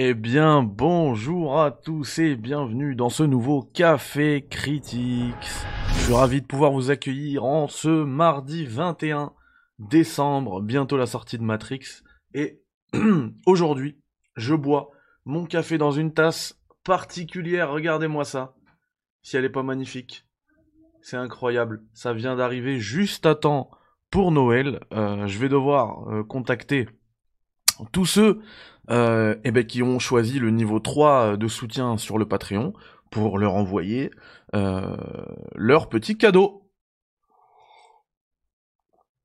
Eh bien, bonjour à tous et bienvenue dans ce nouveau Café Critiques. Je suis ravi de pouvoir vous accueillir en ce mardi 21 décembre, bientôt la sortie de Matrix. Et aujourd'hui, je bois mon café dans une tasse particulière, regardez-moi ça. Si elle est pas magnifique, c'est incroyable. Ça vient d'arriver juste à temps pour Noël. Euh, je vais devoir euh, contacter tous ceux euh, eh ben, qui ont choisi le niveau 3 de soutien sur le Patreon pour leur envoyer euh, leur petit cadeau.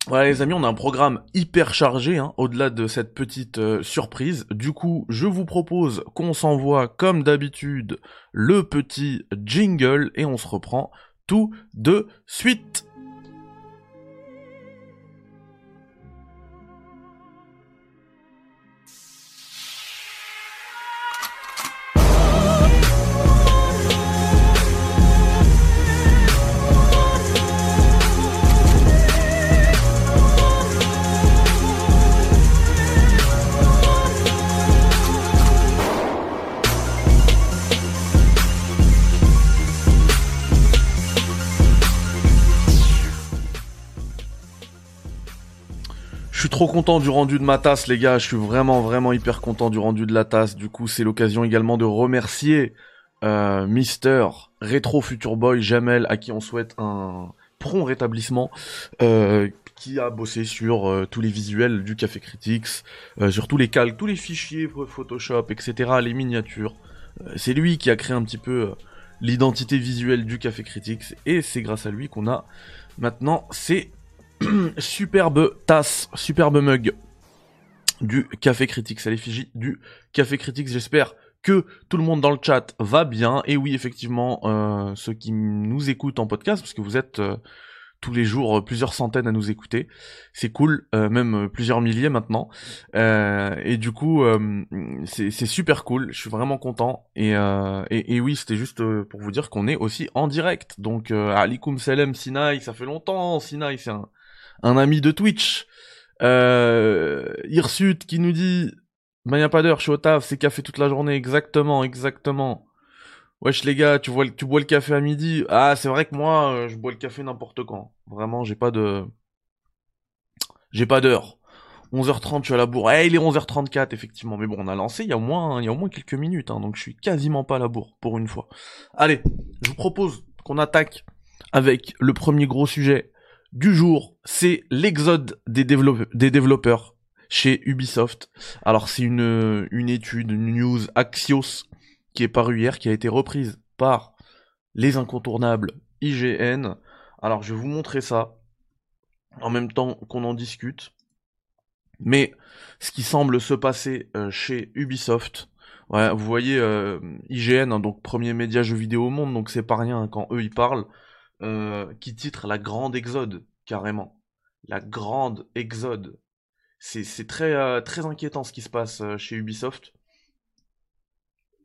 Voilà les amis, on a un programme hyper chargé hein, au-delà de cette petite euh, surprise. Du coup, je vous propose qu'on s'envoie comme d'habitude le petit jingle et on se reprend tout de suite. Trop content du rendu de ma tasse, les gars. Je suis vraiment, vraiment hyper content du rendu de la tasse. Du coup, c'est l'occasion également de remercier euh, Mister Retro Future Boy Jamel, à qui on souhaite un prompt rétablissement, euh, qui a bossé sur euh, tous les visuels du Café Critics, sur tous les calques, tous les fichiers Photoshop, etc., les miniatures. C'est lui qui a créé un petit peu l'identité visuelle du Café Critics, et c'est grâce à lui qu'on a maintenant ces superbe tasse, superbe mug du Café Critiques à l'effigie du Café Critiques. J'espère que tout le monde dans le chat va bien. Et oui, effectivement, euh, ceux qui nous écoutent en podcast, parce que vous êtes euh, tous les jours euh, plusieurs centaines à nous écouter, c'est cool, même plusieurs milliers maintenant. Et du coup, c'est c'est super cool. Je suis vraiment content. Et, oui, c'était juste pour vous dire qu'on est aussi en direct. Donc, alikum salam Sinaï, ça fait longtemps. Sinaï, c'est un un ami de Twitch, euh, qui nous dit, ben y a pas d'heure, je suis au taf, c'est café toute la journée, exactement, exactement. Wesh les gars, tu vois, tu bois le café à midi. Ah, c'est vrai que moi, euh, je bois le café n'importe quand. Vraiment, j'ai pas de, j'ai pas d'heure. 11h30, je suis à la bourre. Eh, il est 11h34, effectivement. Mais bon, on a lancé il y a au moins, il y a au moins quelques minutes, hein, donc je suis quasiment pas à la bourre, pour une fois. Allez, je vous propose qu'on attaque avec le premier gros sujet du jour, c'est l'exode des, développe- des développeurs chez Ubisoft. Alors c'est une, une étude, une news Axios qui est parue hier, qui a été reprise par les incontournables IGN. Alors je vais vous montrer ça en même temps qu'on en discute. Mais ce qui semble se passer euh, chez Ubisoft, ouais, vous voyez euh, IGN, hein, donc premier média jeu vidéo au monde, donc c'est pas rien hein, quand eux ils parlent euh, qui titre La Grande Exode, carrément. La Grande Exode. C'est, très, euh, très inquiétant ce qui se passe euh, chez Ubisoft.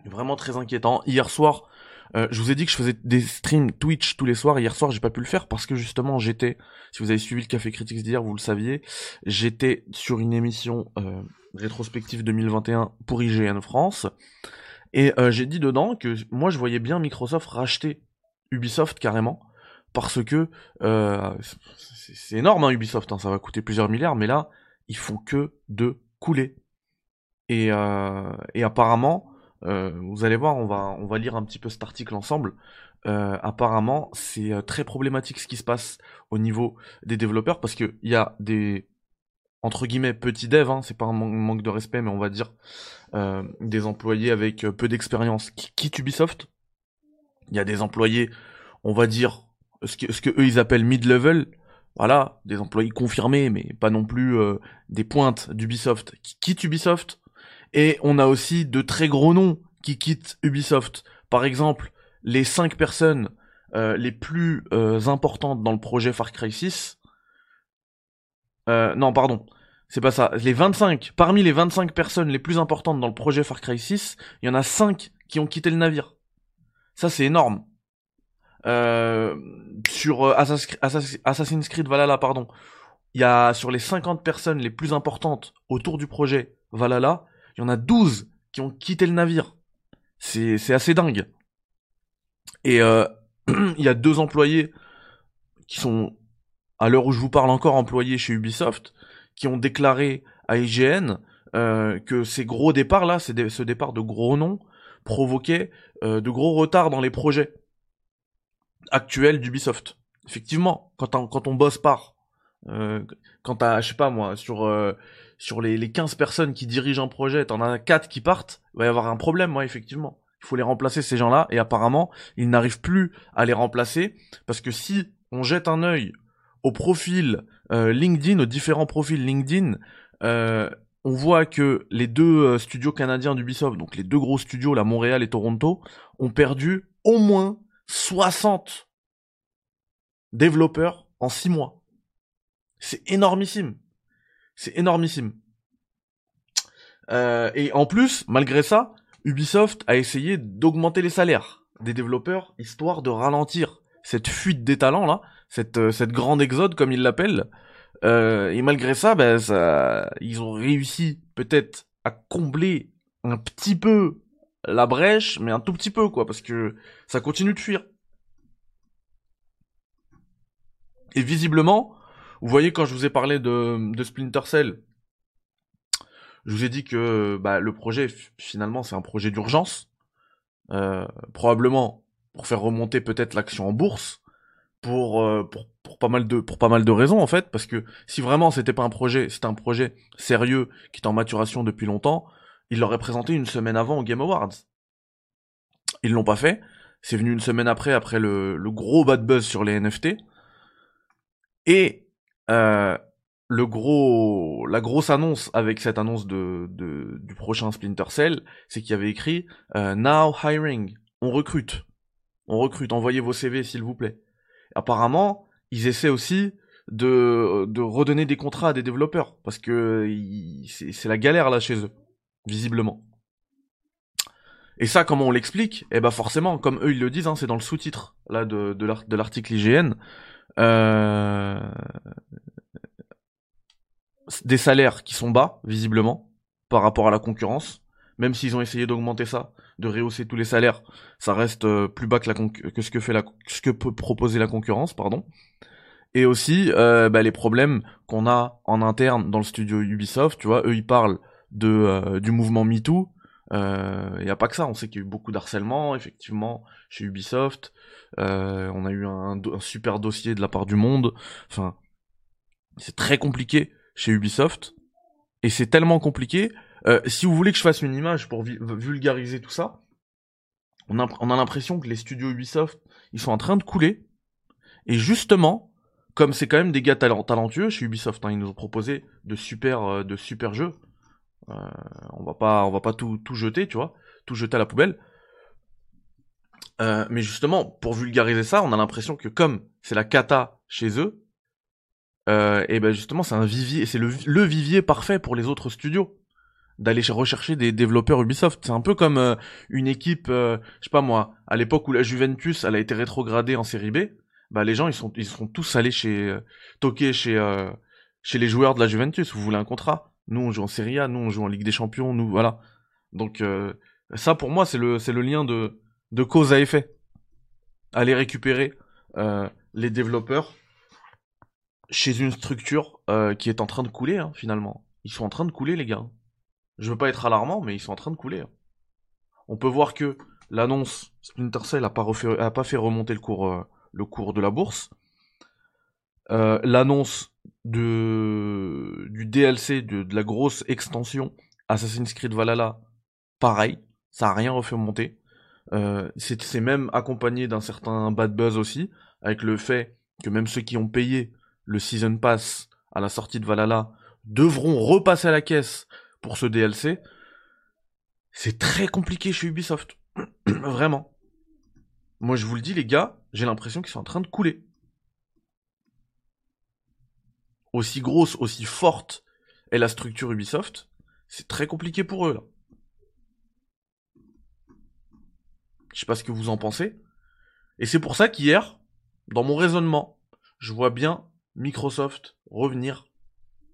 Vraiment très inquiétant. Hier soir, je vous ai dit que je faisais des streams Twitch tous les soirs. Hier soir, j'ai pas pu le faire parce que justement, j'étais, si vous avez suivi le Café Critics d'hier, vous le saviez, j'étais sur une émission rétrospective 2021 pour IGN France. Et j'ai dit dedans que moi, je voyais bien Microsoft racheter Ubisoft carrément parce que euh, c'est énorme hein, Ubisoft, hein, ça va coûter plusieurs milliards, mais là ils font que de couler. Et, euh, et apparemment, euh, vous allez voir, on va on va lire un petit peu cet article ensemble. Euh, apparemment, c'est euh, très problématique ce qui se passe au niveau des développeurs parce que il y a des entre guillemets petits devs, hein, c'est pas un man- manque de respect, mais on va dire euh, des employés avec euh, peu d'expérience qui quittent Ubisoft. Il y a des employés, on va dire ce que, eux ils appellent mid-level, voilà, des employés confirmés, mais pas non plus euh, des pointes d'Ubisoft qui quittent Ubisoft? Et on a aussi de très gros noms qui quittent Ubisoft. Par exemple, les cinq personnes euh, les plus euh, importantes dans le projet Far Cry 6. Euh, non, pardon. C'est pas ça. Les 25, parmi les 25 personnes les plus importantes dans le projet Far Cry 6, il y en a 5 qui ont quitté le navire. Ça, c'est énorme. Euh, sur euh, Assassin's Creed Valhalla, pardon, il y a sur les 50 personnes les plus importantes autour du projet Valhalla, il y en a 12 qui ont quitté le navire. C'est, assez dingue. Et euh, il y a deux employés qui sont, à l'heure où je vous parle encore, employés chez Ubisoft, qui ont déclaré à IGN que ces gros départs là, ce départ de gros noms, provoquait euh, de gros retards dans les projets actuels d'Ubisoft. Effectivement, quand on, quand on bosse par, euh, quand t'as, je sais pas moi, sur euh, sur les, les 15 personnes qui dirigent un projet, t'en as 4 qui partent, il va y avoir un problème, ouais, effectivement. Il faut les remplacer ces gens-là, et apparemment, ils n'arrivent plus à les remplacer, parce que si on jette un œil au profil euh, LinkedIn, aux différents profils LinkedIn, euh, on voit que les deux euh, studios canadiens d'Ubisoft, donc les deux gros studios, la Montréal et Toronto, ont perdu au moins 60 développeurs en 6 mois. C'est énormissime. C'est énormissime. Euh, et en plus, malgré ça, Ubisoft a essayé d'augmenter les salaires des développeurs, histoire de ralentir cette fuite des talents là, cette, euh, cette grande exode comme ils l'appellent. Euh, et malgré ben, ça, ils ont réussi peut-être à combler un petit peu la brèche, mais un tout petit peu quoi, parce que ça continue de fuir. Et visiblement, vous voyez quand je vous ai parlé de, Splinter Cell, je vous ai dit que bah, le projet finalement c'est un projet d'urgence, euh, probablement pour faire remonter peut-être l'action en bourse, pour, euh, pour pas mal de pour pas mal de raisons en fait, parce que si vraiment c'était pas un projet, c'était un projet sérieux qui est en maturation depuis longtemps, il l'aurait présenté une semaine avant au Game Awards. Ils l'ont pas fait. C'est venu une semaine après, après le, le gros bad buzz sur les NFT. Et euh, le gros, la grosse annonce avec cette annonce du prochain Splinter Cell, c'est qu'il y avait écrit euh, Now hiring, on recrute, on recrute, envoyez vos CV s'il vous plaît. Apparemment, ils essaient aussi de, de redonner des contrats à des développeurs parce que c'est la galère là chez eux, visiblement. Et ça, comment on l'explique? Eh ben forcément, comme eux ils le disent, hein, c'est dans le sous-titre là de, l'article IGN. Euh, des salaires qui sont bas, visiblement, par rapport à la concurrence. Même s'ils ont essayé d'augmenter ça, de rehausser tous les salaires, ça reste euh, plus bas que, la que ce que fait la, peut proposer la concurrence, pardon. Et aussi euh, bah, les problèmes qu'on a en interne dans le studio Ubisoft, tu vois, eux ils parlent de euh, du mouvement MeToo. Il euh, n'y a pas que ça, on sait qu'il y a eu beaucoup d'harcèlement, effectivement, chez Ubisoft. Euh, on a eu un, super dossier de la part du monde. Enfin, c'est très compliqué chez Ubisoft. Et c'est tellement compliqué. Si vous voulez que je fasse une image pour vulgariser tout ça, on a, on a l'impression que les studios Ubisoft, ils sont en train de couler. Et justement, comme c'est quand même des gars talentueux chez Ubisoft, hein, ils nous ont proposé de super, de super jeux. Euh, on va pas, on va pas tout, tout jeter, tu vois, tout jeter à la poubelle. Euh, mais justement, pour vulgariser ça, on a l'impression que comme c'est la cata chez eux, euh, et ben justement c'est un vivier, c'est le, le, vivier parfait pour les autres studios d'aller rechercher des développeurs Ubisoft. C'est un peu comme euh, une équipe, euh, je sais pas moi, à l'époque où la Juventus elle a été rétrogradée en série B, bah les gens ils sont ils sont tous allés chez toquer chez chez les joueurs de la Juventus. Vous voulez un contrat? Nous on joue en Serie A, nous on joue en Ligue des Champions, nous voilà. Donc ça pour moi c'est le lien de cause à effet. Aller récupérer euh, les développeurs chez une structure euh, qui est en train de couler, hein, finalement. Ils sont en train de couler, les gars. Je veux pas être alarmant, mais ils sont en train de couler. Hein. On peut voir que l'annonce Splinter Cell a pas, fait remonter le cours, euh, de la bourse. Euh, l'annonce de du DLC de, de, la grosse extension Assassin's Creed Valhalla, pareil, ça a rien refait monter. Euh, c'est même accompagné d'un certain bad buzz aussi, avec le fait que même ceux qui ont payé le Season Pass à la sortie de Valhalla devront repasser à la caisse pour ce DLC. C'est très compliqué chez Ubisoft. Vraiment. Moi je vous le dis les gars, j'ai l'impression qu'ils sont en train de couler. Aussi grosse, aussi forte est la structure Ubisoft, c'est très compliqué pour eux là. Je sais pas ce que vous en pensez. Et c'est pour ça qu'hier, dans mon raisonnement, je vois bien Microsoft revenir,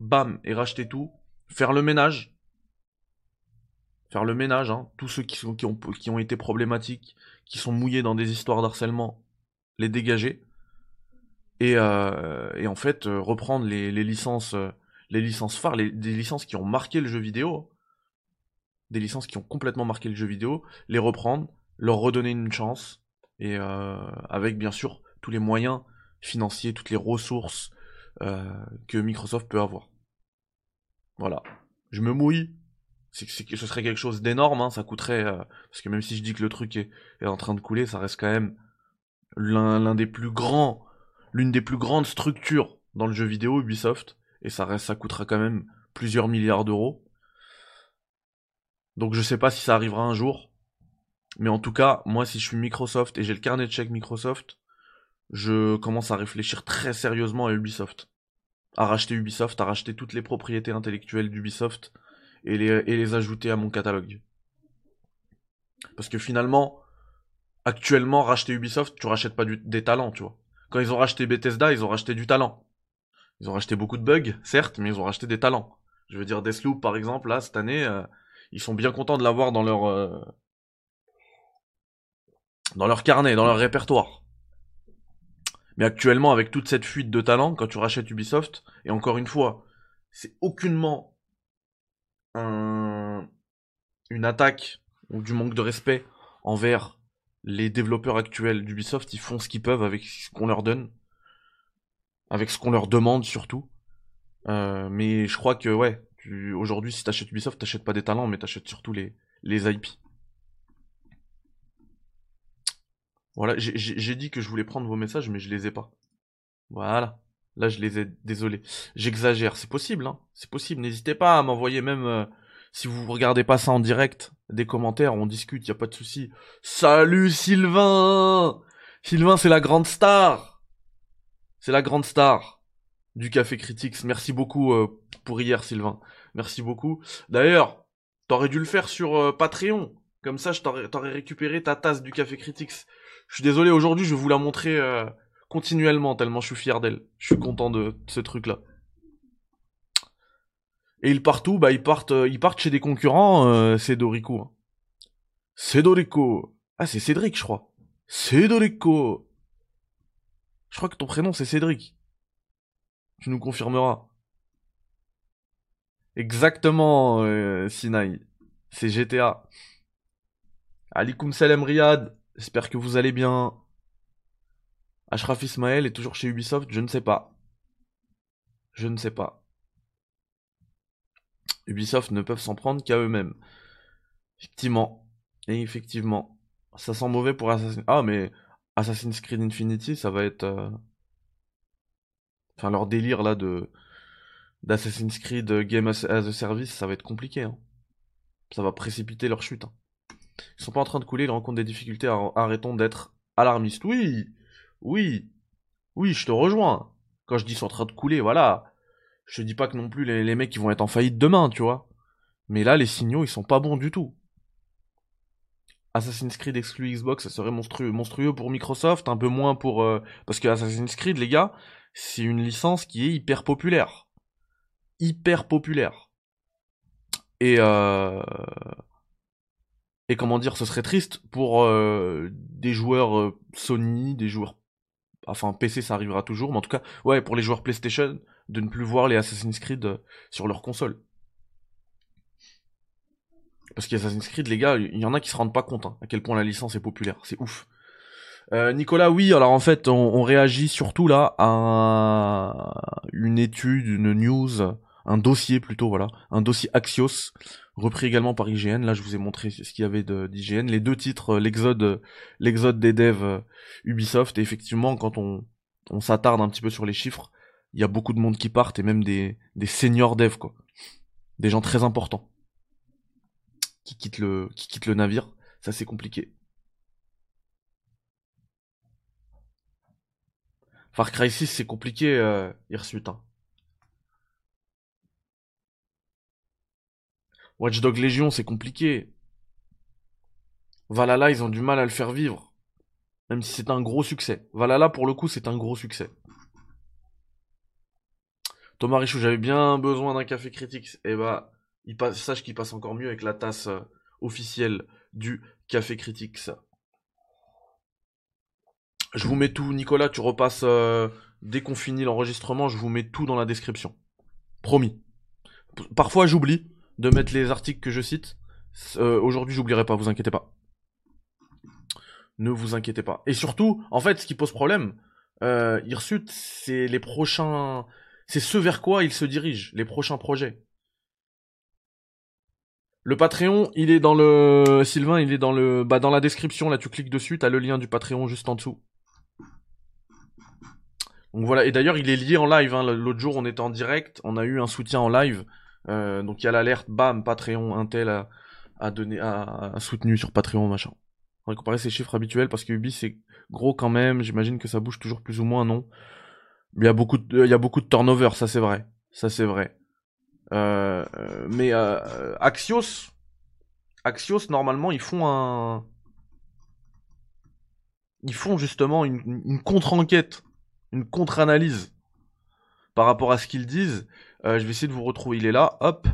bam, et racheter tout, faire le ménage, faire le ménage, hein. tous ceux qui, qui ont été problématiques, qui sont mouillés dans des histoires d'harcèlement, les dégager. Et, euh, et en fait, euh, reprendre les, licences, euh, les licences phares, les, des licences qui ont marqué le jeu vidéo, des licences qui ont complètement marqué le jeu vidéo, les reprendre, leur redonner une chance, et avec bien sûr tous les moyens financiers, toutes les ressources que Microsoft peut avoir. Voilà. Je me mouille, ce serait quelque chose d'énorme, hein, ça coûterait, euh, parce que même si je dis que le truc est en train de couler, ça reste quand même l'un des plus grands, l'une des plus grandes structures dans le jeu vidéo Ubisoft, et ça reste, ça coûtera quand même plusieurs milliards d'euros. Donc je sais pas si ça arrivera un jour, mais en tout cas, moi si je suis Microsoft et j'ai le carnet de chèque Microsoft, je commence à réfléchir très sérieusement à Ubisoft, à racheter Ubisoft, à racheter toutes les propriétés intellectuelles d'Ubisoft et les, et les ajouter à mon catalogue. Parce que finalement, actuellement, racheter Ubisoft, tu rachètes pas des talents, tu vois. Quand ils ont racheté Bethesda, ils ont racheté du talent. Ils ont racheté beaucoup de bugs, certes, mais ils ont racheté des talents. Je veux dire, Deathloop, par exemple, là, cette année, euh, ils sont bien contents de l'avoir dans leur... Euh, dans leur carnet, dans leur répertoire. Mais actuellement, avec toute cette fuite de talents, quand tu rachètes Ubisoft, et encore une fois, c'est aucunement un, une attaque ou du manque de respect envers les développeurs actuels d'Ubisoft, ils font ce qu'ils peuvent avec ce qu'on leur donne, avec ce qu'on leur demande surtout. Euh, mais je crois que ouais, aujourd'hui si t'achètes Ubisoft, t'achètes pas des talents, mais t'achètes surtout les, les IP. Voilà, j'ai dit que je voulais prendre vos messages, mais je les ai pas. Voilà. Là, je les ai, désolé. J'exagère, c'est possible, hein. C'est possible. N'hésitez pas à m'envoyer même, euh, si vous regardez pas ça en direct, des commentaires, on discute, y a pas de souci. Salut Sylvain Sylvain, c'est la grande star C'est la grande star du Café Critics. Merci beaucoup euh, pour hier, Sylvain. Merci beaucoup. D'ailleurs, t'aurais dû le faire sur euh, Patreon. Comme ça, je t'aurais récupéré ta tasse du Café Critics. Je suis désolé, aujourd'hui, je vais vous la montrer continuellement, tellement je suis fier d'elle. Je suis content de, ce truc-là. Et ils partent où? Bah ils partent, euh, ils partent chez des concurrents, euh, c'est Dorico. Hein. C'est. Ah c'est Cédric je crois. C'est. Je crois que ton prénom c'est Cédric. Tu nous confirmeras. Exactement, euh, Sinai. C'est GTA. Alikum salam Riyad. J'espère que vous allez bien. Ashraf Ismaël est toujours chez Ubisoft, je ne sais pas. Je ne sais pas. Ubisoft ne peuvent s'en prendre qu'à eux-mêmes. Effectivement. Et effectivement. Ça sent mauvais pour Assassin's Ah, mais Assassin's Creed Infinity, ça va être... Euh, enfin, leur délire, là, de... d'Assassin's Creed Game as a Service, ça va être compliqué. Hein. Ça va précipiter leur chute. Hein. Ils sont pas en train de couler, ils rencontrent des difficultés. Arrêtons d'être alarmistes. Oui oui, oui, je te rejoins. Quand je dis sont en train de couler, voilà. Je dis pas que non plus les, mecs qui vont être en faillite demain, tu vois. Mais là, les signaux, ils sont pas bons du tout. Assassin's Creed exclu Xbox, ça serait monstrueux, monstrueux pour Microsoft, un peu moins pour euh, parce que Assassin's Creed, les gars, c'est une licence qui est hyper populaire, hyper populaire. Et euh... et comment dire, ce serait triste pour euh, des joueurs euh, Sony, des joueurs enfin PC ça arrivera toujours, mais en tout cas, ouais, pour les joueurs PlayStation, de ne plus voir les Assassin's Creed euh, sur leur console. Parce qu'Assassin's Creed, les gars, il y en a qui se rendent pas compte hein, à quel point la licence est populaire, c'est ouf. Euh, Nicolas, oui, alors en fait, on, réagit surtout là à une étude, une news, un dossier plutôt, voilà, un dossier Axios, repris également par IGN. Là, je vous ai montré ce qu'il y avait d'IGN. Les deux titres, euh, l'exode, l'exode des devs Ubisoft. Et effectivement, quand on s'attarde un petit peu sur les chiffres, il y a beaucoup de monde qui partent et même des, des seniors devs, quoi. Des gens très importants qui quittent le, qui quittent le navire. Ça, c'est compliqué. Far Cry 6, c'est compliqué, euh, Hirsute, hein. Watchdog Legion, c'est compliqué. Valhalla, ils ont du mal à le faire vivre. Même si c'est un gros succès. Valhalla, pour le coup, c'est un gros succès. Thomas j'avais bien besoin d'un café critique. Et eh bah, il passe, sache qu'il passe encore mieux avec la tasse euh, officiel du Café Critics. Je vous mets tout, Nicolas, tu repasses euh, dès qu'on finit l'enregistrement, je vous mets tout dans la description. Promis. Parfois j'oublie de mettre les articles que je cite. Euh, aujourd'hui j'oublierai pas, vous inquiétez pas. Ne vous inquiétez pas. Et surtout, en fait, ce qui pose problème, euh, Hirsute, c'est les prochains... C'est ce vers quoi il se dirige, les prochains projets. Le Patreon, il est dans le... Sylvain, il est dans le... Bah, dans la description, là, tu cliques dessus, t'as le lien du Patreon juste en dessous. Donc voilà, et d'ailleurs il est lié en live. Hein. L'autre jour on était en direct, on a eu un soutien en live. Euh, donc il y a l'alerte, bam, Patreon, Intel a, donné, a, soutenu sur Patreon, machin. On va comparer ces chiffres habituels parce que Ubi c'est gros quand même. J'imagine que ça bouge toujours plus ou moins, non? Il y a beaucoup de, il y a beaucoup de turnover, ça c'est vrai, ça c'est vrai. Euh, euh mais euh, Axios, Axios normalement ils font un, ils font justement une, contre-enquête une contre-analyse par rapport à ce qu'ils disent. Je vais essayer de vous retrouver. Il est là, hop.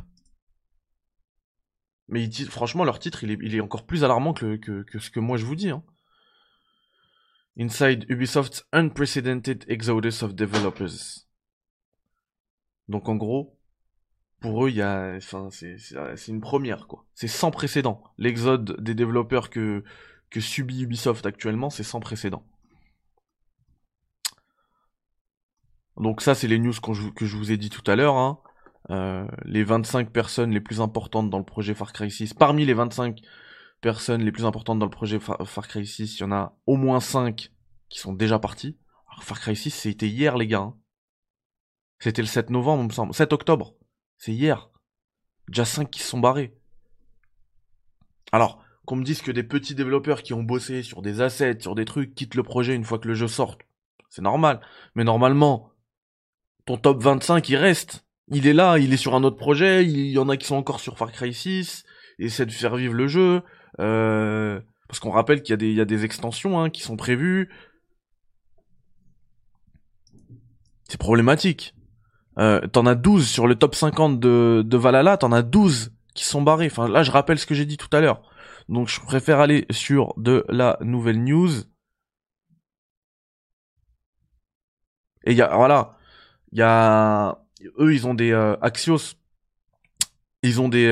Mais franchement, leur titre, il est, encore plus alarmant que, ce que moi je vous dis. Hein. Inside Ubisoft's Unprecedented Exodus of Developers. Donc en gros, pour eux, enfin, c'est une première quoi. C'est sans précédent. L'exode des développeurs que, que subit Ubisoft actuellement, c'est sans précédent. Donc ça, c'est les news que je vous ai dit tout à l'heure. Hein. Euh, les 25 personnes les plus importantes dans le projet Far Cry 6. Parmi les 25 personnes les plus importantes dans le projet Far, Cry 6, il y en a au moins 5 qui sont déjà partis. Alors Far Cry 6, c'était hier, les gars. Hein. C'était le 7 novembre, me semble. 7 octobre. C'est hier. Déjà 5 qui se sont barrés. Alors, qu'on me dise que des petits développeurs qui ont bossé sur des assets, sur des trucs, quittent le projet une fois que le jeu sort. C'est normal. Mais normalement, ton top 25, il reste. Il est là, il est sur un autre projet, il y en a qui sont encore sur Far Cry 6, et essaie de faire vivre le jeu. Euh, parce qu'on rappelle qu'il y, a des extensions hein, qui sont prévues. C'est problématique. Euh, t'en as 12 sur le top 50 de, de Valhalla, t'en as 12 qui sont barrés. Enfin là, je rappelle ce que j'ai dit tout à l'heure. Donc je préfère aller sur de la nouvelle news. Et il y a, voilà, il y a eux ils ont des euh, Axios ils ont des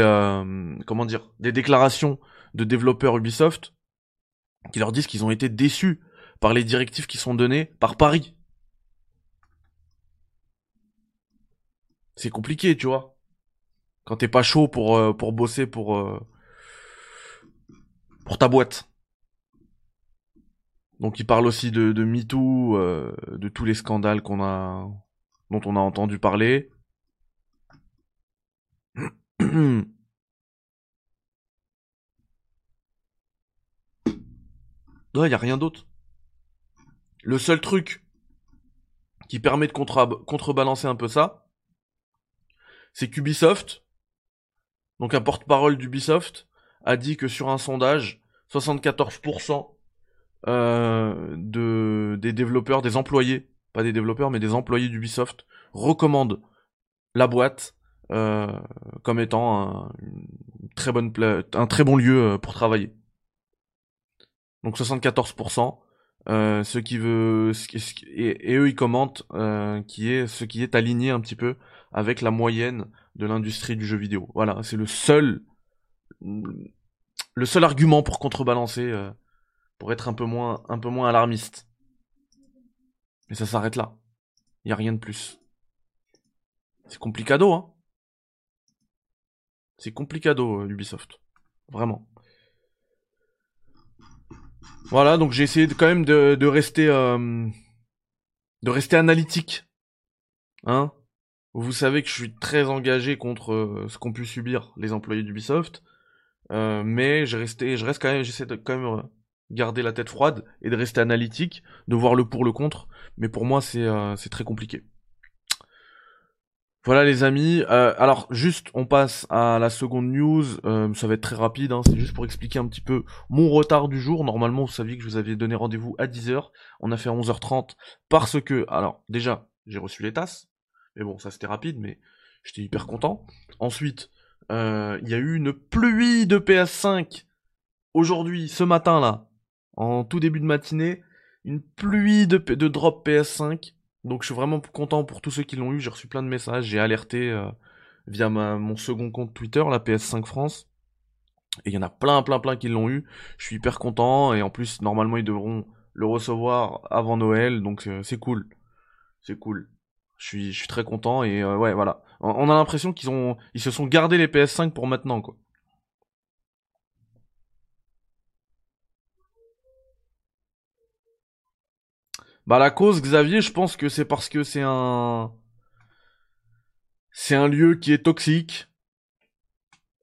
comment dire des déclarations de développeurs Ubisoft qui leur disent qu'ils ont été déçus par les directives qui sont données par Paris. C'est compliqué, tu vois. Quand t'es pas chaud pour euh, bosser pour pour ta boîte. Donc il parle aussi de, de MeToo, de tous les scandales qu'on a dont on a entendu parler. Il n'y a rien d'autre. Le seul truc qui permet de contrebalancer un peu ça, c'est qu'Ubisoft, donc un porte-parole d'Ubisoft, a dit que sur un sondage, 74% euh, de, des développeurs, des employés pas des développeurs, mais des employés d'Ubisoft, recommandent la boîte euh, comme étant un, très bonne un très bon lieu euh, pour travailler. Donc 74%, euh, qui veut et, eux ils commentent est ce qui est aligné un petit peu avec la moyenne de l'industrie du jeu vidéo. Voilà, c'est le seul le seul argument pour contrebalancer pour être un peu moins alarmiste. Mais ça s'arrête là. Il n'y a rien de plus. C'est complicado, hein. C'est complicado, euh, Ubisoft. Vraiment. Voilà, donc j'ai essayé quand même de, rester euh, de rester analytique. Hein? Vous savez que je suis très engagé contre euh, ce qu'ont pu subir les employés d'Ubisoft. mais je reste quand même, j'essaie de quand même garder la tête froide et de rester analytique, de voir le pour le contre. Mais pour moi, c'est euh, très compliqué. Voilà les amis. Euh, alors juste, on passe à la seconde news. Euh, ça va être très rapide. Hein. C'est juste pour expliquer un petit peu mon retard du jour. Normalement, vous saviez que je vous avais donné rendez-vous à 10h. On a fait 11h30 parce que, alors déjà, j'ai reçu les tasses. Mais bon, ça c'était rapide, mais j'étais hyper content. Ensuite, Euh, il y a eu une pluie de PS5 aujourd'hui, ce matin là, en tout début de matinée, une pluie de, de drop PS5. Donc je suis vraiment content pour tous ceux qui l'ont eu. J'ai reçu plein de messages, j'ai alerté euh, via mon second compte Twitter, la PS5 France. Et il y en a plein, plein, plein qui l'ont eu. Je suis hyper content. Et en plus, normalement, ils devront le recevoir avant Noël. Donc euh, c'est cool. C'est cool. Je suis, je suis très content. Et euh, ouais, voilà. On a l'impression qu'ils ont, ils se sont gardés les PS5 pour maintenant, quoi. Bah la cause, Xavier, je pense que c'est parce que c'est un... C'est un lieu qui est toxique,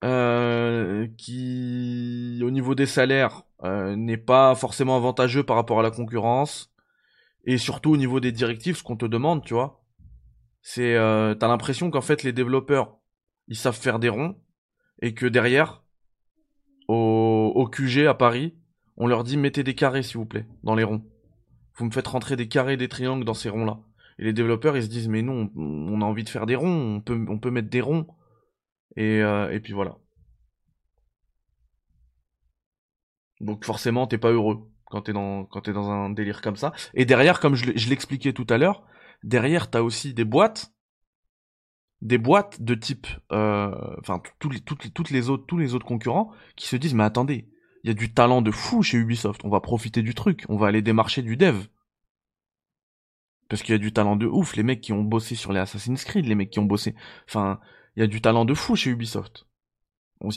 euh, qui, au niveau des salaires, euh, n'est pas forcément avantageux par rapport à la concurrence, et surtout au niveau des directives, ce qu'on te demande, tu vois. C'est, euh, t'as l'impression qu'en fait les développeurs, ils savent faire des ronds, et que derrière, au, au QG à Paris, on leur dit mettez des carrés s'il vous plaît, dans les ronds vous me faites rentrer des carrés, des triangles dans ces ronds-là. Et les développeurs, ils se disent, mais non, on a envie de faire des ronds, on peut, on peut mettre des ronds. Et, euh, et puis voilà. Donc forcément, t'es pas heureux quand t'es dans, dans un délire comme ça. Et derrière, comme je l'expliquais tout à l'heure, derrière, t'as aussi des boîtes, des boîtes de type, euh, enfin, les, toutes, toutes les autres, tous les autres concurrents qui se disent, mais attendez, il y a du talent de fou chez Ubisoft. On va profiter du truc. On va aller démarcher du dev. Parce qu'il y a du talent de ouf. Les mecs qui ont bossé sur les Assassin's Creed, les mecs qui ont bossé. Enfin, il y a du talent de fou chez Ubisoft.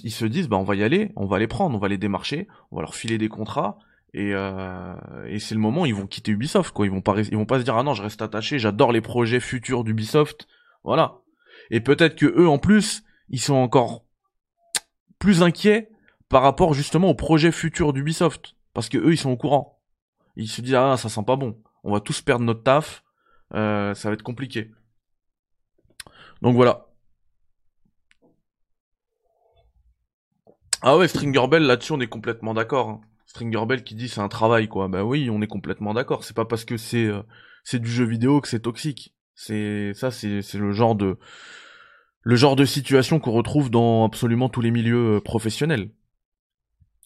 ils se disent, bah, on va y aller, on va les prendre, on va les démarcher, on va leur filer des contrats. Et, euh, c'est le moment ils vont quitter Ubisoft, quoi. Ils vont pas, ils vont pas se dire, ah non, je reste attaché, j'adore les projets futurs d'Ubisoft. Voilà. Et peut-être que eux, en plus, ils sont encore plus inquiets par rapport justement au projet futur d'Ubisoft. Parce que eux, ils sont au courant. Ils se disent, ah, ça sent pas bon. On va tous perdre notre taf. Euh, ça va être compliqué. Donc voilà. Ah ouais, Stringer Bell, là-dessus, on est complètement d'accord. Hein. Stringer Bell qui dit c'est un travail, quoi. Bah oui, on est complètement d'accord. C'est pas parce que c'est euh, c'est du jeu vidéo que c'est toxique. C'est ça, c'est c'est le genre de le genre de situation qu'on retrouve dans absolument tous les milieux euh, professionnels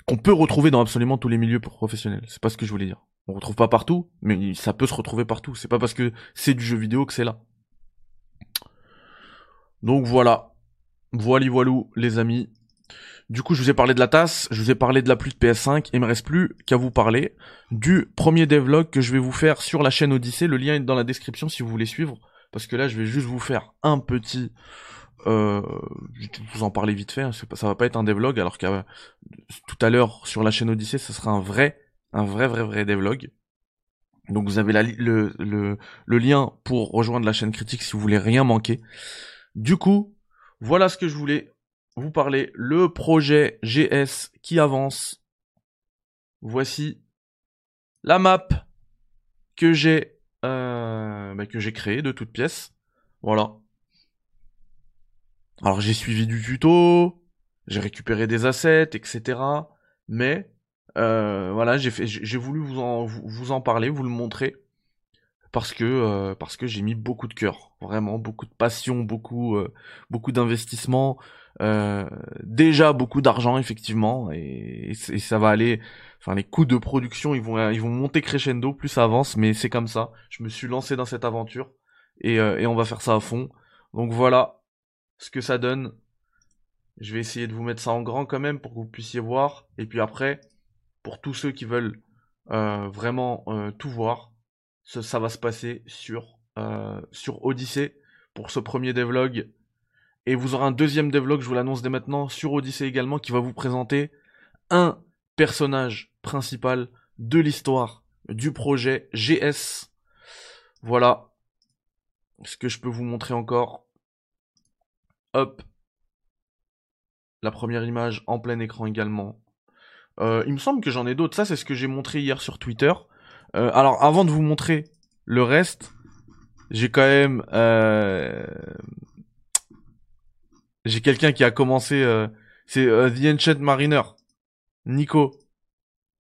qu'on peut retrouver dans absolument tous les milieux professionnels. C'est pas ce que je voulais dire. On retrouve pas partout, mais ça peut se retrouver partout. C'est pas parce que c'est du jeu vidéo que c'est là. Donc voilà. Voili voilou, les amis. Du coup, je vous ai parlé de la tasse, je vous ai parlé de la pluie de PS5, il me reste plus qu'à vous parler du premier devlog que je vais vous faire sur la chaîne Odyssée. Le lien est dans la description si vous voulez suivre. Parce que là, je vais juste vous faire un petit euh, je vais vous en parler vite fait, hein, ça va pas être un devlog, alors que tout à l'heure sur la chaîne Odyssée, ce sera un vrai, un vrai, vrai, vrai devlog. Donc vous avez le lien pour rejoindre la chaîne critique si vous voulez rien manquer. Du coup, voilà ce que je voulais vous parler. Le projet GS qui avance. Voici la map que j'ai euh, bah, que j'ai créée de toutes pièces. Voilà. Alors j'ai suivi du tuto, j'ai récupéré des assets, etc. Mais euh, voilà, j'ai voulu vous en, parler, vous le montrer parce que euh, parce que j'ai mis beaucoup de cœur, vraiment beaucoup de passion, beaucoup euh, beaucoup d'investissement, déjà beaucoup d'argent effectivement, et, et, ça va aller. Enfin, les coûts de production, ils vont ils vont monter crescendo plus ça avance, mais c'est comme ça. Je me suis lancé dans cette aventure et, et on va faire ça à fond. Donc voilà, ce que ça donne. Je vais essayer de vous mettre ça en grand quand même pour que vous puissiez voir. Et puis après, pour tous ceux qui veulent euh, vraiment euh, tout voir, ça, va se passer sur, euh, sur Odyssée pour ce premier devlog. Et vous aurez un deuxième devlog, je vous l'annonce dès maintenant, sur Odyssée également, qui va vous présenter un personnage principal de l'histoire du projet GS. Voilà ce que je peux vous montrer encore. Hop. La première image en plein écran également. Euh, il me semble que j'en ai d'autres. Ça, c'est ce que j'ai montré hier sur Twitter. Euh, alors, avant de vous montrer le reste, j'ai quand même... Euh, j'ai quelqu'un qui a commencé... c'est The Ancient Mariner. Nico.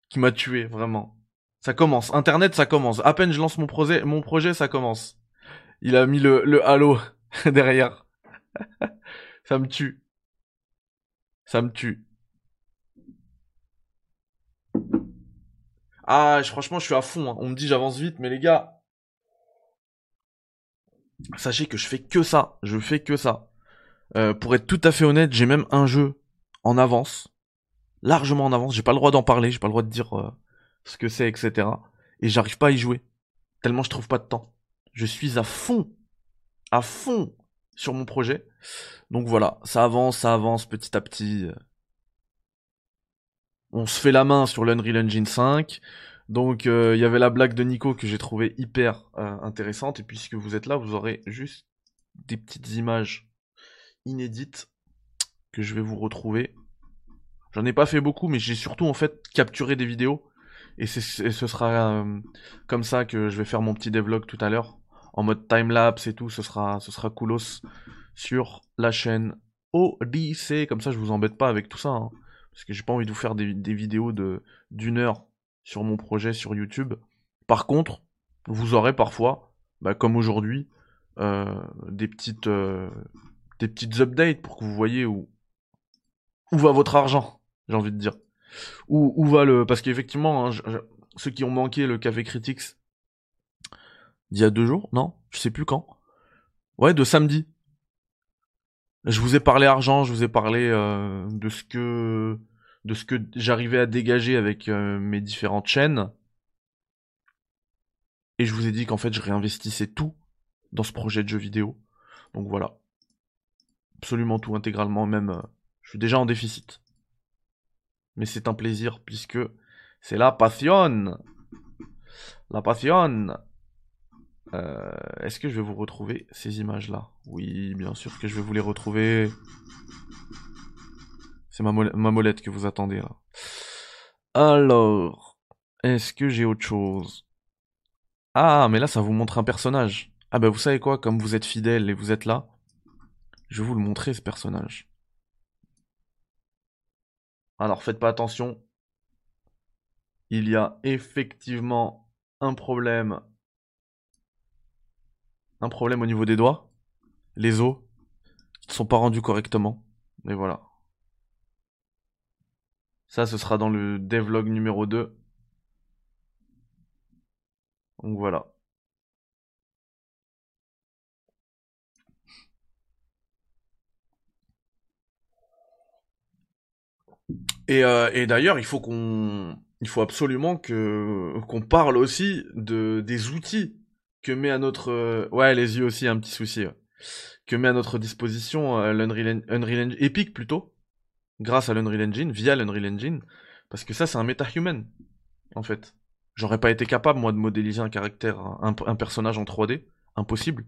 Qui m'a tué, vraiment. Ça commence. Internet, ça commence. À peine je lance mon projet, ça commence. Il a mis le, le halo derrière. Ça me tue. Ça me tue. Ah, franchement, je suis à fond. hein. On me dit j'avance vite, mais les gars, sachez que je fais que ça. Je fais que ça. Euh, pour être tout à fait honnête, j'ai même un jeu en avance, largement en avance. J'ai pas le droit d'en parler, j'ai pas le droit de dire euh, ce que c'est, etc. Et j'arrive pas à y jouer tellement je trouve pas de temps. Je suis à fond, à fond sur mon projet. Donc voilà, ça avance, ça avance petit à petit. On se fait la main sur l'Unreal Engine 5. Donc euh, il y avait la blague de Nico que j'ai trouvé hyper euh, intéressante. Et puisque vous êtes là, vous aurez juste des petites images inédites que je vais vous retrouver. J'en ai pas fait beaucoup, mais j'ai surtout en fait capturé des vidéos. Et, ce sera euh, comme ça que je vais faire mon petit devlog tout à l'heure. En mode timelapse et tout, ce sera, ce coolos sur la chaîne Odyssey. Comme ça, je vous embête pas avec tout ça. hein. parce que j'ai pas envie de vous faire des, vidéos de d'une heure sur mon projet sur YouTube. Par contre, vous aurez parfois, bah, comme aujourd'hui, euh, des petites euh, des petites updates pour que vous voyez où va votre argent, j'ai envie de dire. Où, va le parce qu'effectivement hein, ceux qui ont manqué le café critics d'il y a deux jours, non, je sais plus quand. Ouais, de samedi. Je vous ai parlé argent, je vous ai parlé euh, de ce que de ce que j'arrivais à dégager avec euh, mes différentes chaînes. Et je vous ai dit qu'en fait, je réinvestissais tout dans ce projet de jeu vidéo. Donc voilà. Absolument tout, intégralement, même. euh, je suis déjà en déficit. Mais c'est un plaisir puisque c'est la passion. La passion. Euh, Est-ce que je vais vous retrouver ces images-là? Oui, bien sûr que je vais vous les retrouver. C'est ma, mole- ma molette que vous attendez là. Alors, est-ce que j'ai autre chose? Ah, mais là, ça vous montre un personnage. Ah bah vous savez quoi, comme vous êtes fidèle et vous êtes là, je vais vous le montrer ce personnage. Alors faites pas attention. Il y a effectivement un problème. Un problème au niveau des doigts. Les os ne sont pas rendus correctement. Mais voilà. Ça, ce sera dans le devlog numéro 2. Donc voilà. Et, euh, et d'ailleurs, il faut qu'on, il faut absolument que qu'on parle aussi de des outils que met à notre, euh, ouais, les yeux aussi, un petit souci, que met à notre disposition euh, l'Unreal Unreal Engine, Epic plutôt, grâce à l'Unreal Engine, via l'Unreal Engine, parce que ça, c'est un metahuman, en fait. J'aurais pas été capable, moi, de modéliser un caractère, un, un personnage en 3D, impossible.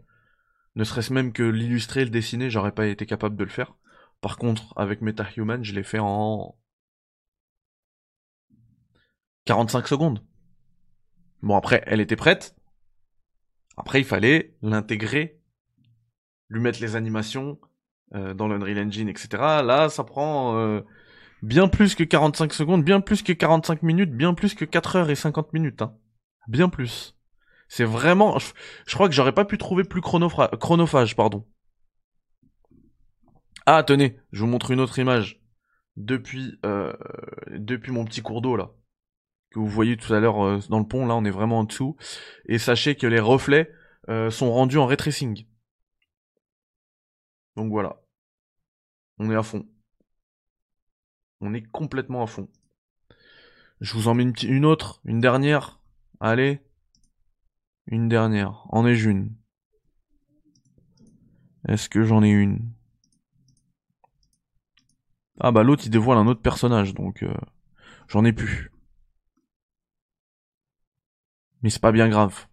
Ne serait-ce même que l'illustrer, le dessiner, j'aurais pas été capable de le faire. Par contre, avec MetaHuman, je l'ai fait en 45 secondes. Bon, après, elle était prête. Après, il fallait l'intégrer, lui mettre les animations euh, dans l'Unreal Engine, etc. Là, ça prend euh, bien plus que 45 secondes, bien plus que 45 minutes, bien plus que 4 heures et 50 minutes. Hein. Bien plus. C'est vraiment... Je, crois que j'aurais pas pu trouver plus chronophage, pardon. Ah, tenez, je vous montre une autre image. Depuis, euh, depuis mon petit cours d'eau, là. Que vous voyez tout à l'heure euh, dans le pont, là, on est vraiment en dessous. Et sachez que les reflets euh, sont rendus en ray tracing. Donc voilà. On est à fond. On est complètement à fond. Je vous en mets une autre, une dernière. Allez. Une dernière. En ai-je une? Est-ce que j'en ai une? Ah bah l'autre il dévoile un autre personnage, donc euh, j'en ai plus. Mais c'est pas bien grave.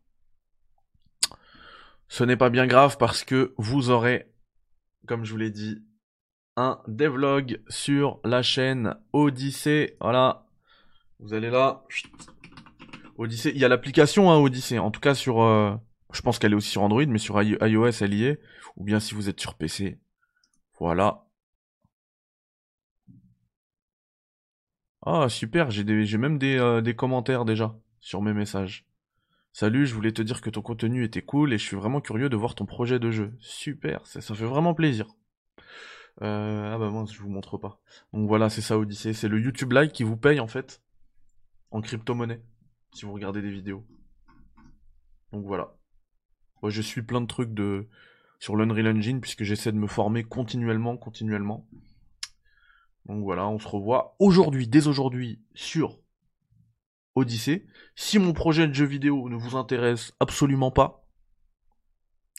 Ce n'est pas bien grave parce que vous aurez, comme je vous l'ai dit, un devlog sur la chaîne Odyssey. Voilà. Vous allez là. Odyssey. Il y a l'application hein, Odyssey. En tout cas sur... euh, je pense qu'elle est aussi sur Android, mais sur iOS elle y est. Ou bien si vous êtes sur PC. Voilà. Ah super, j'ai même des, euh, des commentaires déjà sur mes messages. Salut, je voulais te dire que ton contenu était cool et je suis vraiment curieux de voir ton projet de jeu. Super, ça, fait vraiment plaisir. Euh, ah bah moi, je vous montre pas. Donc voilà, c'est ça Odyssée. C'est le YouTube Like qui vous paye en fait en crypto-monnaie si vous regardez des vidéos. Donc voilà. Moi, je suis plein de trucs de sur l'Unreal Engine puisque j'essaie de me former continuellement, continuellement. Donc voilà, on se revoit aujourd'hui, dès aujourd'hui, sur Odyssée. Si mon projet de jeu vidéo ne vous intéresse absolument pas,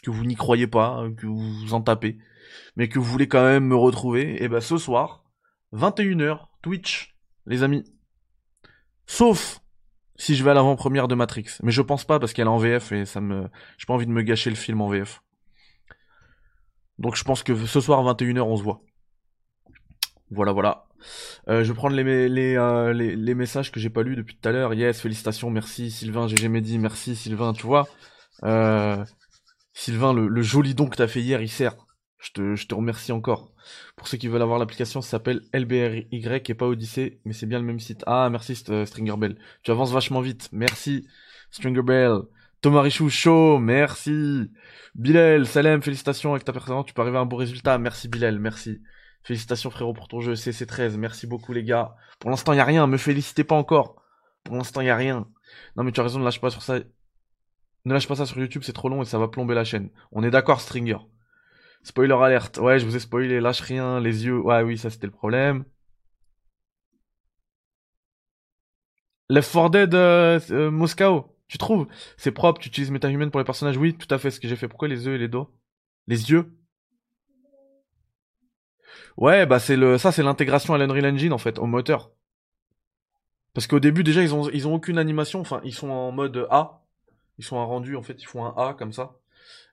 que vous n'y croyez pas, que vous vous en tapez, mais que vous voulez quand même me retrouver, et eh ben ce soir, 21h, Twitch, les amis. Sauf si je vais à l'avant-première de Matrix. Mais je pense pas parce qu'elle est en VF et ça me. J'ai pas envie de me gâcher le film en VF. Donc je pense que ce soir, 21h, on se voit. Voilà, voilà. Euh, je vais prendre les, euh, les, les messages que j'ai pas lus depuis tout à l'heure. Yes, félicitations, merci Sylvain, GG Mehdi, merci Sylvain, tu vois. Euh, Sylvain, le, joli don que t'as fait hier, il sert. Je te, remercie encore. Pour ceux qui veulent avoir l'application, ça s'appelle LBRY et pas Odyssey, mais c'est bien le même site. Ah, merci Stringer Bell. Tu avances vachement vite. Merci Stringer Bell. Thomas Richou, chaud, merci. Bilal, Salem, félicitations avec ta performance, tu peux arriver à un beau résultat. Merci Bilal, merci. Félicitations frérot pour ton jeu CC13. Merci beaucoup les gars. Pour l'instant, il a rien, me félicitez pas encore. Pour l'instant, il a rien. Non mais tu as raison, ne lâche pas sur ça. Ne lâche pas ça sur YouTube, c'est trop long et ça va plomber la chaîne. On est d'accord Stringer. Spoiler alerte. Ouais, je vous ai spoilé, lâche rien, les yeux. Ouais, oui, ça c'était le problème. Left 4 Dead euh, euh, Moscow, tu trouves? C'est propre, tu utilises MetaHuman pour les personnages Oui, tout à fait, ce que j'ai fait. Pourquoi les yeux et les doigts Les yeux? Ouais, bah c'est le, ça c'est l'intégration à l'Unreal Engine en fait, au moteur. Parce qu'au début déjà ils ont, ils ont aucune animation, enfin ils sont en mode A, ils sont en rendu en fait, ils font un A comme ça.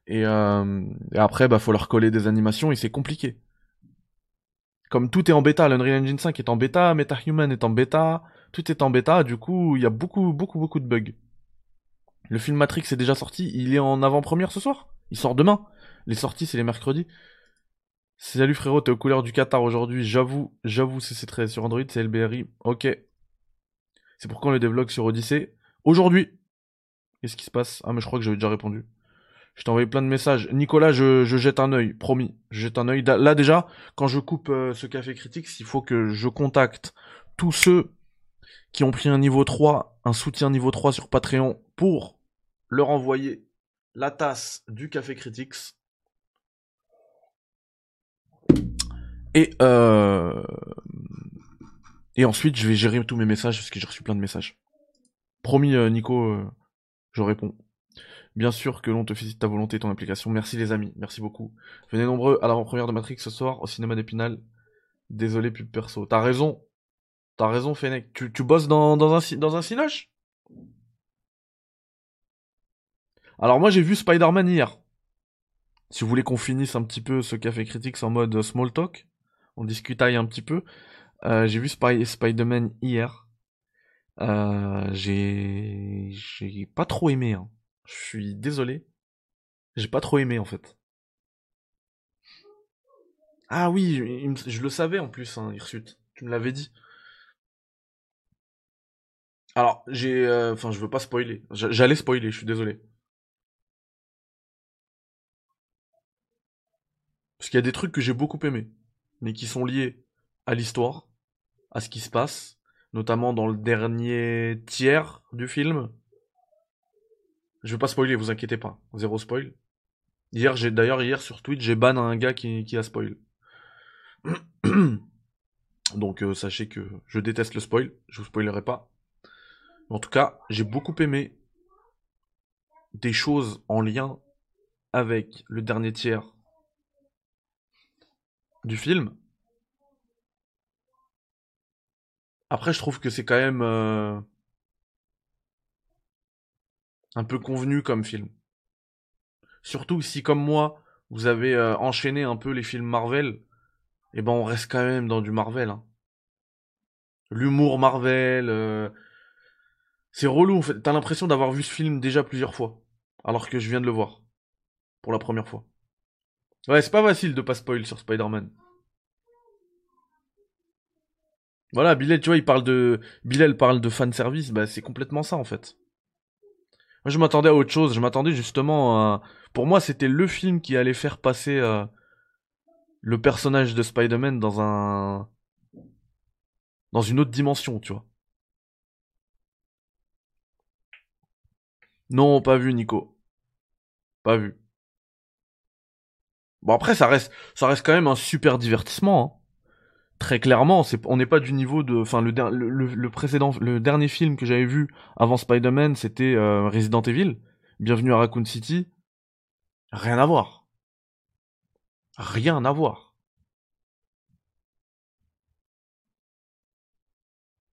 Et, euh, après bah faut leur coller des animations et c'est compliqué. Comme tout est en bêta, l'Unreal Engine 5 est en bêta, MetaHuman est en bêta, tout est en bêta, du coup il y a beaucoup beaucoup beaucoup de bugs. Le film Matrix est déjà sorti, il est en avant-première ce soir, il sort demain. Les sorties c'est les mercredis. Salut frérot, t'es aux couleurs du Qatar aujourd'hui. J'avoue, j'avoue, c'est très sur Android, c'est LBRI. Ok. C'est pourquoi on le développe sur Odyssey. Aujourd'hui. Qu'est-ce qui se passe? Ah mais je crois que j'avais déjà répondu. Je t'ai envoyé plein de messages. Nicolas, je, jette un œil, promis. Je jette un œil. Là déjà, quand je coupe euh, ce café critique, il faut que je contacte tous ceux qui ont pris un niveau 3, un soutien niveau 3 sur Patreon pour leur envoyer la tasse du café critiques Et, euh... et ensuite, je vais gérer tous mes messages parce que j'ai reçu plein de messages. Promis, euh, Nico, euh, je réponds. Bien sûr que l'on te félicite ta volonté et ton application. Merci les amis, merci beaucoup. Venez nombreux à l'avant-première de Matrix ce soir au cinéma d'Épinal. Désolé, pub perso. T'as raison. T'as raison, Fennec. Tu, tu bosses dans, dans un, dans un cinoche? Alors moi j'ai vu Spider-Man hier. Si vous voulez qu'on finisse un petit peu ce café critique en mode small talk on discutaille un petit peu. Euh, j'ai vu Spider-Man hier. Euh, j'ai j'ai pas trop aimé. Hein. Je suis désolé. J'ai pas trop aimé en fait. Ah oui, je, le savais en plus, hein, Hirsute. Tu me l'avais dit. Alors, j'ai... Euh, enfin, je veux pas spoiler. J'allais spoiler, je suis désolé. Parce qu'il y a des trucs que j'ai beaucoup aimé mais qui sont liés à l'histoire, à ce qui se passe, notamment dans le dernier tiers du film. Je vais pas spoiler, vous inquiétez pas, zéro spoil. Hier, j'ai d'ailleurs hier sur Twitch, j'ai ban un gars qui, a spoil. Donc euh, sachez que je déteste le spoil, je vous spoilerai pas. En tout cas, j'ai beaucoup aimé des choses en lien avec le dernier tiers du film. Après, je trouve que c'est quand même euh, un peu convenu comme film. Surtout si, comme moi, vous avez euh, enchaîné un peu les films Marvel, eh ben on reste quand même dans du Marvel. Hein. L'humour Marvel, euh, c'est relou en fait. T'as l'impression d'avoir vu ce film déjà plusieurs fois, alors que je viens de le voir pour la première fois. Ouais, c'est pas facile de pas spoil sur Spider-Man. Voilà, Bilal, tu vois, il parle de. Bilal parle de fanservice, bah c'est complètement ça en fait. Moi je m'attendais à autre chose, je m'attendais justement à. Pour moi, c'était le film qui allait faire passer. Euh, le personnage de Spider-Man dans un. dans une autre dimension, tu vois. Non, pas vu, Nico. Pas vu. Bon, après, ça reste, quand même un super divertissement. Hein. Très clairement, on n'est pas du niveau de. Enfin, le, précédent, le dernier film que j'avais vu avant Spider-Man, c'était euh, Resident Evil. Bienvenue à Raccoon City. Rien à voir. Rien à voir.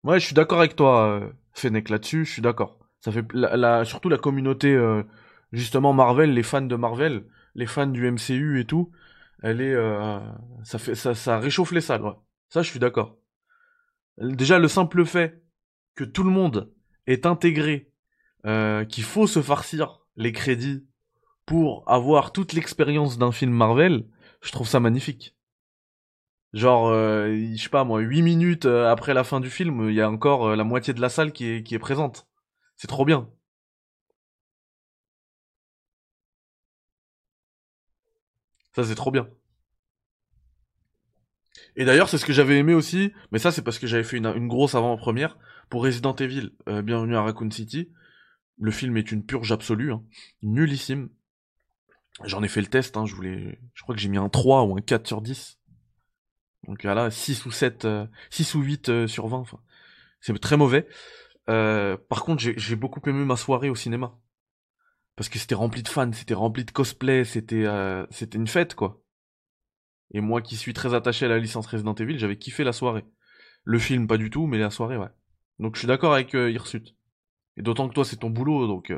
Ouais, je suis d'accord avec toi, euh, Fennec, là-dessus, je suis d'accord. Ça fait surtout la communauté, euh, justement Marvel, les fans de Marvel, les fans du MCU et tout, elle est, euh, ça fait, ça, ça réchauffe les salles. Ça, je suis d'accord. Déjà, le simple fait que tout le monde est intégré, qu'il faut se farcir les crédits pour avoir toute l'expérience d'un film Marvel, je trouve ça magnifique. Genre, euh, je sais pas moi, 8 minutes euh, après la fin du film, il y a encore euh, la moitié de la salle qui est présente. C'est trop bien. Ça, c'est trop bien. Et d'ailleurs, c'est ce que j'avais aimé aussi, mais ça, c'est parce que j'avais fait une, grosse avant-première pour Resident Evil, Bienvenue à Raccoon City. Le film est une purge absolue, hein. nullissime. J'en ai fait le test, hein, je voulais. Je crois que j'ai mis un 3 ou un 4 sur 10. Donc là, 6 ou 7, 6 euh, ou 8 euh, sur 20, enfin. C'est très mauvais. Euh, par contre, j'ai beaucoup aimé ma soirée au cinéma. Parce que c'était rempli de fans, c'était rempli de cosplay, c'était c'était une fête, quoi. Et moi qui suis très attaché à la licence Resident Evil, j'avais kiffé la soirée. Le film, pas du tout, mais la soirée, ouais. Donc je suis d'accord avec Hirsute. Et d'autant que toi, c'est ton boulot, donc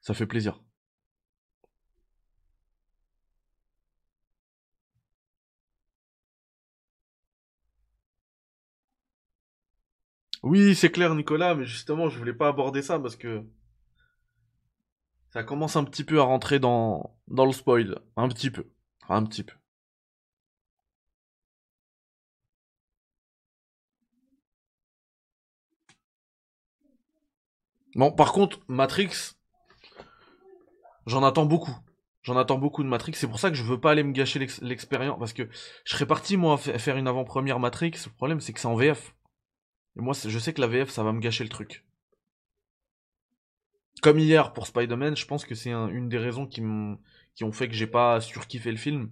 ça fait plaisir. Oui, c'est clair, Nicolas, mais justement, je voulais pas aborder ça parce que ça commence un petit peu à rentrer dans, le spoil. Un petit peu. un petit peu. Bon, par contre, Matrix, j'en attends beaucoup. J'en attends beaucoup de Matrix. C'est pour ça que je veux pas aller me gâcher l'expérience. Parce que je serais parti, moi, faire une avant-première Matrix. Le problème, c'est que c'est en VF. Et moi, je sais que la VF, ça va me gâcher le truc. Comme hier pour Spider-Man, je pense que c'est une des raisons qui, qui ont fait que j'ai pas surkiffé le film.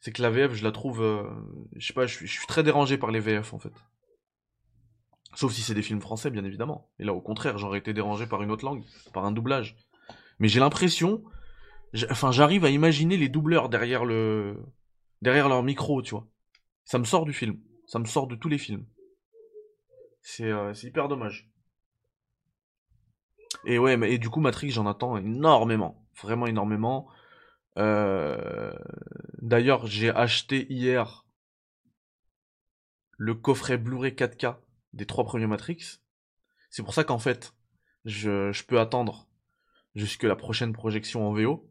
C'est que la VF, je la trouve. Euh, je sais pas, je suis, très dérangé par les VF en fait. Sauf si c'est des films français, bien évidemment. Et là, au contraire, j'aurais été dérangé par une autre langue, par un doublage. Mais j'ai l'impression. Enfin, j'arrive à imaginer les doubleurs derrière le. derrière leur micro, tu vois. Ça me sort du film. Ça me sort de tous les films. Euh, c'est hyper dommage. Et ouais, mais, et du coup, Matrix, j'en attends énormément. Vraiment énormément. Euh, d'ailleurs, j'ai acheté hier le coffret Blu-ray 4K des trois premiers Matrix. C'est pour ça qu'en fait, je, peux attendre jusque la prochaine projection en VO.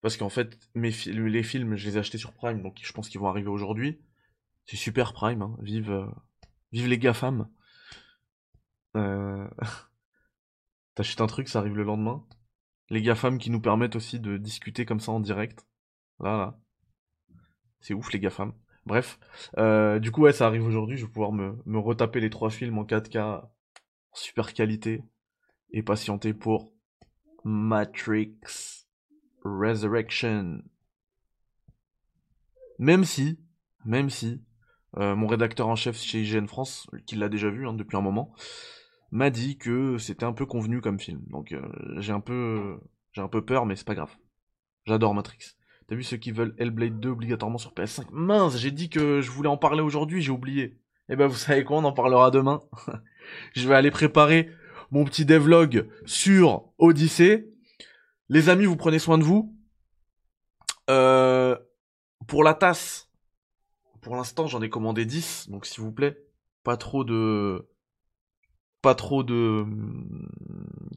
Parce qu'en fait, les films, je les ai achetés sur Prime, donc je pense qu'ils vont arriver aujourd'hui. C'est super Prime, hein. vive, euh, vive les GAFAM. Euh... T'achètes un truc, ça arrive le lendemain? Les GAFAM qui nous permettent aussi de discuter comme ça en direct? Voilà. C'est ouf les GAFAM. Bref. Euh, du coup, ouais, ça arrive aujourd'hui. Je vais pouvoir me, retaper les trois films en 4K en super qualité et patienter pour Matrix Resurrection. Même si, même si, euh, mon rédacteur en chef chez IGN France, qui l'a déjà vu hein, depuis un moment, m'a dit que c'était un peu convenu comme film. Donc euh, j'ai un peu j'ai un peu peur, mais c'est pas grave. J'adore Matrix. T'as vu ceux qui veulent Hellblade 2 obligatoirement sur PS5 Mince, j'ai dit que je voulais en parler aujourd'hui, j'ai oublié. Eh ben vous savez quoi, on en parlera demain. je vais aller préparer mon petit devlog sur Odyssey. Les amis, vous prenez soin de vous. Euh, pour la tasse, pour l'instant j'en ai commandé 10, donc s'il vous plaît, pas trop de pas trop de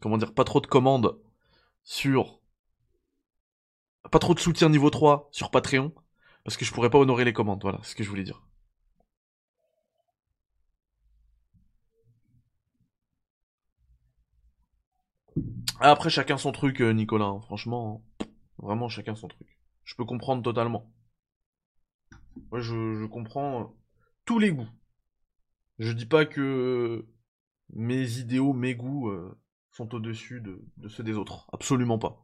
comment dire pas trop de commandes sur pas trop de soutien niveau 3 sur Patreon parce que je pourrais pas honorer les commandes voilà ce que je voulais dire après chacun son truc euh, Nicolas hein. franchement vraiment chacun son truc je peux comprendre totalement Moi, je, je comprends tous les goûts. Je dis pas que mes idéaux, mes goûts euh, sont au-dessus de, ceux des autres. Absolument pas.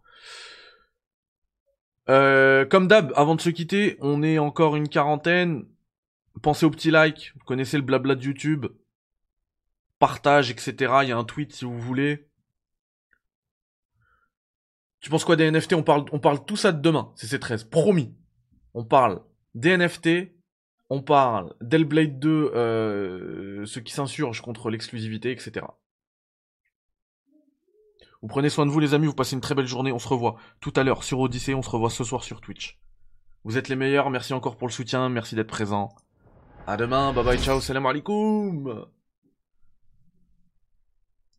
Euh, comme d'hab, avant de se quitter, on est encore une quarantaine. Pensez au petit like. Vous connaissez le blabla de YouTube. Partage, etc. Il y a un tweet si vous voulez. Tu penses quoi des NFT on parle, on parle tout ça de demain. C'est C13. Promis. On parle des NFT. On parle d'Hellblade 2, euh, ceux qui s'insurgent contre l'exclusivité, etc. Vous prenez soin de vous les amis, vous passez une très belle journée, on se revoit tout à l'heure sur Odyssey, on se revoit ce soir sur Twitch. Vous êtes les meilleurs, merci encore pour le soutien, merci d'être présent. À demain, bye bye, ciao, salam alaikum